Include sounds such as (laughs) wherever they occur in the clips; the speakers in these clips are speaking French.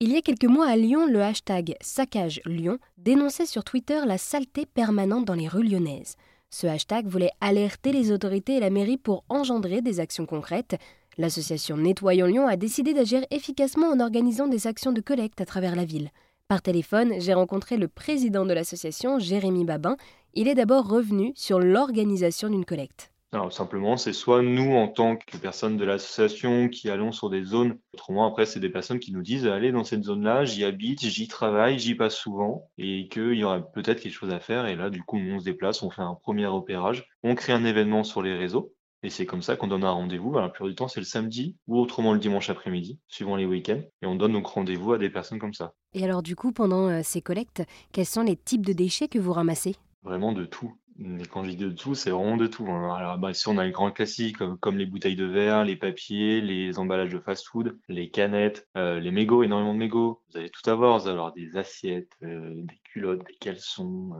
Il y a quelques mois à Lyon, le hashtag Saccage Lyon dénonçait sur Twitter la saleté permanente dans les rues lyonnaises. Ce hashtag voulait alerter les autorités et la mairie pour engendrer des actions concrètes. L'association Nettoyons Lyon a décidé d'agir efficacement en organisant des actions de collecte à travers la ville. Par téléphone, j'ai rencontré le président de l'association, Jérémy Babin. Il est d'abord revenu sur l'organisation d'une collecte. Alors simplement, c'est soit nous en tant que personnes de l'association qui allons sur des zones, autrement après c'est des personnes qui nous disent allez dans cette zone-là, j'y habite, j'y travaille, j'y passe souvent et qu'il y aura peut-être quelque chose à faire et là du coup on se déplace, on fait un premier opérage, on crée un événement sur les réseaux et c'est comme ça qu'on donne un rendez-vous. Alors, la plupart du temps, c'est le samedi ou autrement le dimanche après-midi, suivant les week-ends. Et on donne donc rendez-vous à des personnes comme ça. Et alors, du coup, pendant euh, ces collectes, quels sont les types de déchets que vous ramassez? Vraiment de tout. Mais quand je dis de tout, c'est vraiment de tout. Hein. Alors, bah, si on a les grands classiques comme, les bouteilles de verre, les papiers, les emballages de fast-food, les canettes, euh, les mégots, énormément de mégots. Vous allez tout avoir. Vous allez avoir des assiettes, euh, des culottes, des caleçons,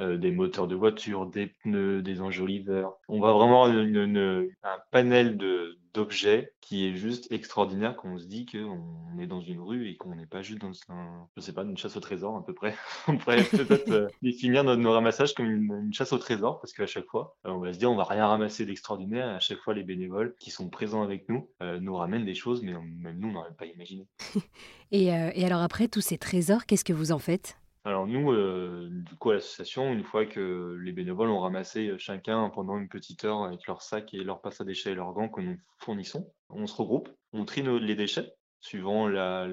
euh, des moteurs de voiture, des pneus, des enjoliveurs. On va vraiment un panel de, d'objets qui est juste extraordinaire qu'on se dit qu'on est dans une rue et qu'on n'est pas juste dans un, je sais pas, une chasse au trésor à peu près. (laughs) on pourrait peut-être euh, (laughs) définir nos, nos, ramassages comme une, chasse au trésor parce qu'à chaque fois, euh, on va se dire on va rien ramasser d'extraordinaire. À chaque fois, les bénévoles qui sont présents avec nous euh, nous ramènent des choses, mais même nous, on n'aurait pas imaginé. (laughs) et, et alors après, tous ces trésors, qu'est-ce que vous en faites? Alors nous, euh, du coup, à l'association, une fois que les bénévoles ont ramassé chacun pendant une petite heure avec leur sac et leur passe à déchets et leurs gants que nous fournissons, on se regroupe, on trie les déchets suivant la,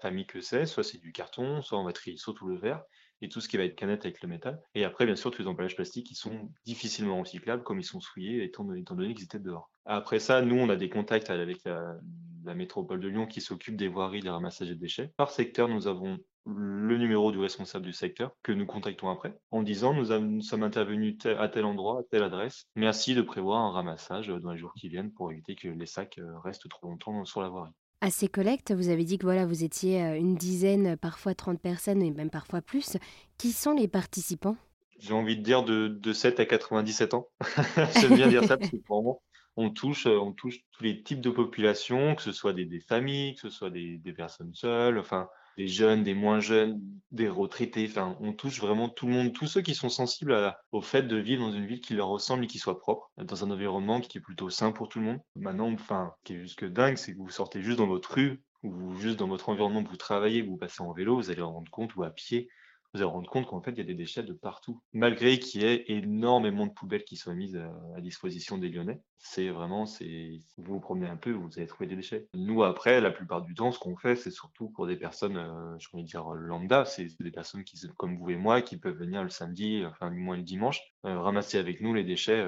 famille que c'est. Soit c'est du carton, soit on va trier surtout le verre et tout ce qui va être canette avec le métal. Et après, bien sûr, tous les emballages plastiques qui sont difficilement recyclables comme ils sont souillés étant donné, qu'ils étaient dehors. Après ça, nous, on a des contacts avec la, la métropole de Lyon qui s'occupe des voiries, des ramassages de déchets. Par secteur, nous avons le numéro du responsable du secteur que nous contactons après en disant nous, sommes intervenus à tel endroit, à telle adresse. Merci de prévoir un ramassage dans les jours qui viennent pour éviter que les sacs euh, restent trop longtemps sur la voirie. À ces collectes, vous avez dit que voilà, vous étiez euh, une dizaine, parfois 30 personnes et même parfois plus. Qui sont les participants? J'ai envie de dire de, 7 à 97 ans. (laughs) J'aime bien dire ça parce que vraiment, on touche, on touche tous les types de populations, que ce soit des, familles, que ce soit des, des personnes seules. Enfin, des jeunes, des moins jeunes, des retraités. Enfin, on touche vraiment tout le monde, tous ceux qui sont sensibles au fait de vivre dans une ville qui leur ressemble et qui soit propre, dans un environnement qui est plutôt sain pour tout le monde. Maintenant, enfin, qui est juste dingue, c'est que vous sortez juste dans votre rue ou juste dans votre environnement vous travaillez, vous passez en vélo, vous allez vous rendre compte ou à pied vous allez rendre compte qu'en fait, il y a des déchets de partout. Malgré qu'il y ait énormément de poubelles qui soient mises euh, à, disposition des Lyonnais, c'est vraiment, c'est, vous vous promenez un peu, vous allez trouver des déchets. Nous, après, la plupart du temps, ce qu'on fait, c'est surtout pour des personnes, euh, je pourrais dire lambda, c'est des personnes qui, comme vous et moi, qui peuvent venir le samedi, enfin, du moins le dimanche, euh, ramasser avec nous les déchets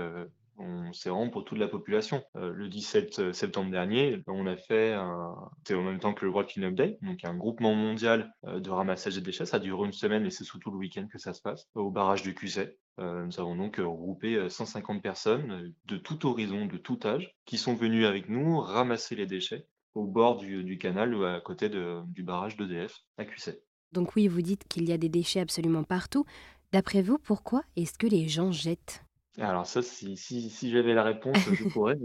c'est vraiment pour toute la population. Euh, le 17 euh, septembre dernier, on a fait, c'est en même temps que le World Cleanup Day, donc un groupement mondial euh, de ramassage des déchets. Ça dure une semaine et c'est surtout le week-end que ça se passe, au barrage du Cusset. nous avons donc regroupé 150 personnes de tout horizon, de tout âge, qui sont venues avec nous ramasser les déchets au bord du, canal ou à côté du barrage d'EDF à Cusset. Donc oui, vous dites qu'il y a des déchets absolument partout. D'après vous, pourquoi est-ce que les gens jettent? Alors ça, si, si, si j'avais la réponse, je (laughs) pourrais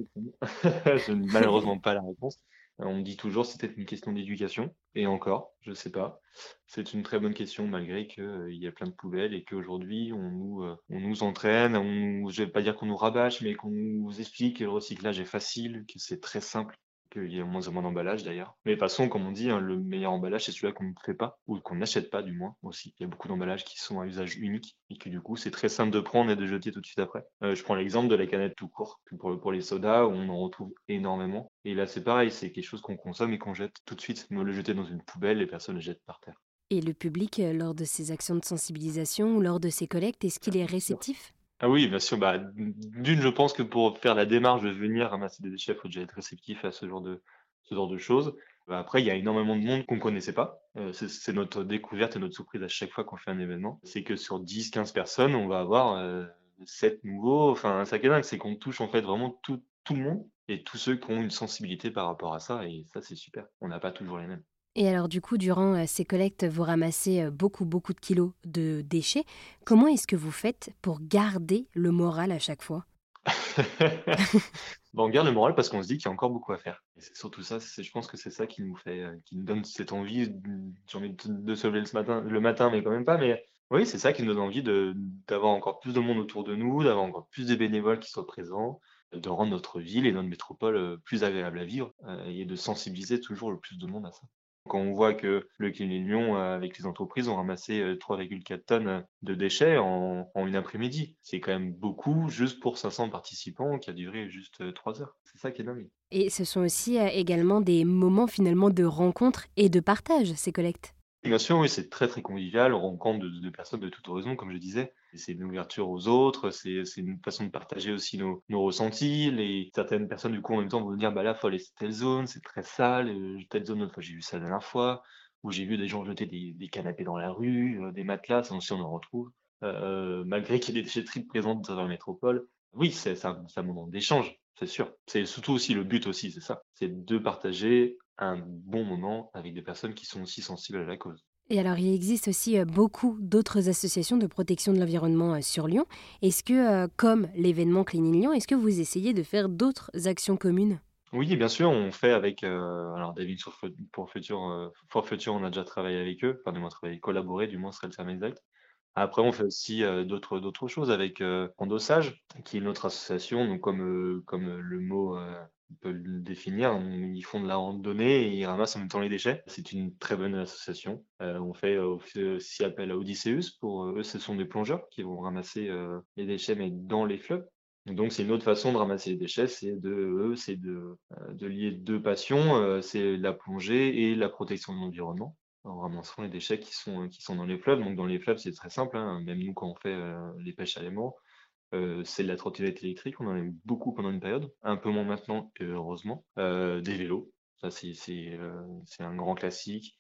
(laughs) je n'ai malheureusement pas la réponse. On me dit toujours c'était une question d'éducation, et encore, je ne sais pas. C'est une très bonne question malgré qu'il euh, y a plein de poubelles et qu'aujourd'hui on nous, euh, on nous entraîne, on, je ne vais pas dire qu'on nous rabâche, mais qu'on nous explique que le recyclage est facile, que c'est très simple, qu'il y a moins en moins d'emballage d'ailleurs. Mais de toute façon, comme on dit, hein, le meilleur emballage, c'est celui-là qu'on ne fait pas, ou qu'on n'achète pas du moins aussi. Il y a beaucoup d'emballages qui sont à usage unique, et que du coup, c'est très simple de prendre et de jeter tout de suite après. Euh, je prends l'exemple de la canette tout court, pour, pour les sodas, où on en retrouve énormément. Et là, c'est pareil, c'est quelque chose qu'on consomme et qu'on jette tout de suite. Me le jeter dans une poubelle, les personnes le jettent par terre. Et le public, euh, lors de ces actions de sensibilisation ou lors de ces collectes, est-ce qu'il est réceptif? Ah oui, bien sûr. Bah, d'une, je pense que pour faire la démarche de venir ramasser des déchets, il faut déjà être réceptif à ce genre de, ce genre de choses. Bah, après, il y a énormément de monde qu'on ne connaissait pas. Euh, c'est notre découverte et notre surprise à chaque fois qu'on fait un événement. C'est que sur 10-15 personnes, on va avoir euh, 7 nouveaux. Enfin, ça qui est dingue, c'est qu'on touche en fait vraiment tout, tout le monde et tous ceux qui ont une sensibilité par rapport à ça. Et ça, c'est super. On n'a pas toujours les mêmes. Et alors du coup, durant euh, ces collectes, vous ramassez euh, beaucoup, beaucoup de kilos de déchets. Comment est-ce que vous faites pour garder le moral à chaque fois? Bah, on garde le moral parce qu'on se dit qu'il y a encore beaucoup à faire. Et c'est surtout ça, je pense que c'est ça qui nous fait, euh, qui nous donne cette envie, j'ai envie de, se lever le matin, le matin, mais quand même pas. Mais oui, c'est ça qui nous donne envie d'avoir encore plus de monde autour de nous, d'avoir encore plus de bénévoles qui soient présents, de rendre notre ville et notre métropole plus agréable à vivre et de sensibiliser toujours le plus de monde à ça. Quand on voit que le Clinique Lyon, euh, avec les entreprises, ont ramassé 3,4 tonnes de déchets en, une après-midi, c'est quand même beaucoup juste pour 500 participants qui a duré juste 3 heures. C'est ça qui est dingue. Et ce sont aussi également des moments finalement de rencontre et de partage, ces collectes. Bien sûr, oui, c'est très très convivial. On rencontre de, de personnes de toute horizon, comme je disais. C'est une ouverture aux autres, c'est une façon de partager aussi nos, ressentis. Les, certaines personnes, du coup, en même temps, vont dire bah là, faut aller sur telle zone, c'est très sale. Euh, telle zone, fois, j'ai vu ça la dernière fois. Ou j'ai vu des gens jeter des, des canapés dans la rue, euh, des matelas, ça aussi on en retrouve. Euh, malgré qu'il y ait des déchetteries présentes dans la métropole. Oui, c'est un, un moment d'échange, c'est sûr. C'est surtout aussi le but aussi, c'est ça. C'est de partager un bon moment avec des personnes qui sont aussi sensibles à la cause. Et alors, il existe aussi euh, beaucoup d'autres associations de protection de l'environnement euh, sur Lyon. Est-ce que, euh, comme l'événement Clean Lyon, est-ce que vous essayez de faire d'autres actions communes? Oui, bien sûr, on fait avec alors David pour Futur, for Future, on a déjà travaillé avec eux, enfin du moins travaillé, collaboré, du moins serait le terme exact. Après, on fait aussi d'autres d'autres choses avec Endossage, qui est notre association. Donc, comme comme le mot peut le définir. Ils font de la randonnée et ils ramassent en même temps les déchets. C'est une très bonne association. Euh, on fait aussi appel à Odysseus. Pour eux, ce sont des plongeurs qui vont ramasser euh, les déchets, mais dans les fleuves. Donc c'est une autre façon de ramasser les déchets, c'est de c'est de, euh, de lier deux passions, c'est la plongée et la protection de l'environnement en ramassant les déchets qui sont qui sont dans les fleuves. Donc dans les fleuves, c'est très simple. Hein. Même nous, quand on fait les pêches à l'aimant, euh, c'est de la trottinette électrique, on en a eu beaucoup pendant une période, un peu moins maintenant, heureusement. Euh, des vélos, ça euh, c'est un grand classique.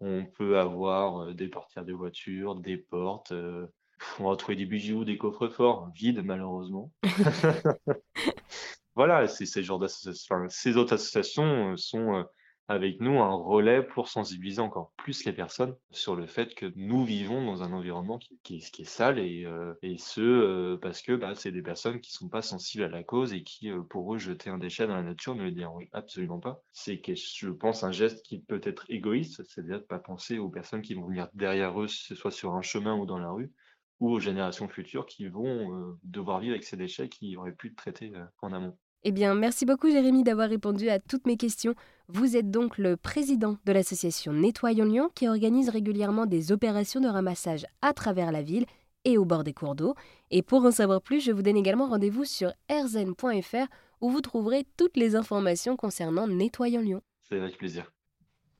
On peut avoir des portières de voitures, des portes. (laughs) on va trouver des bijoux, des coffres forts, vides malheureusement. (laughs) (laughs) voilà, c'est ces genres d'associations. ces autres associations sont avec nous un relais pour sensibiliser encore plus les personnes sur le fait que nous vivons dans un environnement qui, est sale et, euh, ce euh, parce que bah, c'est des personnes qui sont pas sensibles à la cause et qui euh, pour eux jeter un déchet dans la nature ne le dérange absolument pas. C'est je pense un geste qui peut être égoïste, c'est-à-dire de pas penser aux personnes qui vont venir derrière eux, que ce soit sur un chemin ou dans la rue ou aux générations futures qui vont devoir vivre avec ces déchets qui auraient pu être traités en amont. Eh bien, merci beaucoup Jérémy d'avoir répondu à toutes mes questions. Vous êtes donc le président de l'association Nettoyons Lyon qui organise régulièrement des opérations de ramassage à travers la ville et au bord des cours d'eau. Et pour en savoir plus, je vous donne également rendez-vous sur rzen.fr où vous trouverez toutes les informations concernant Nettoyons Lyon. C'est avec plaisir.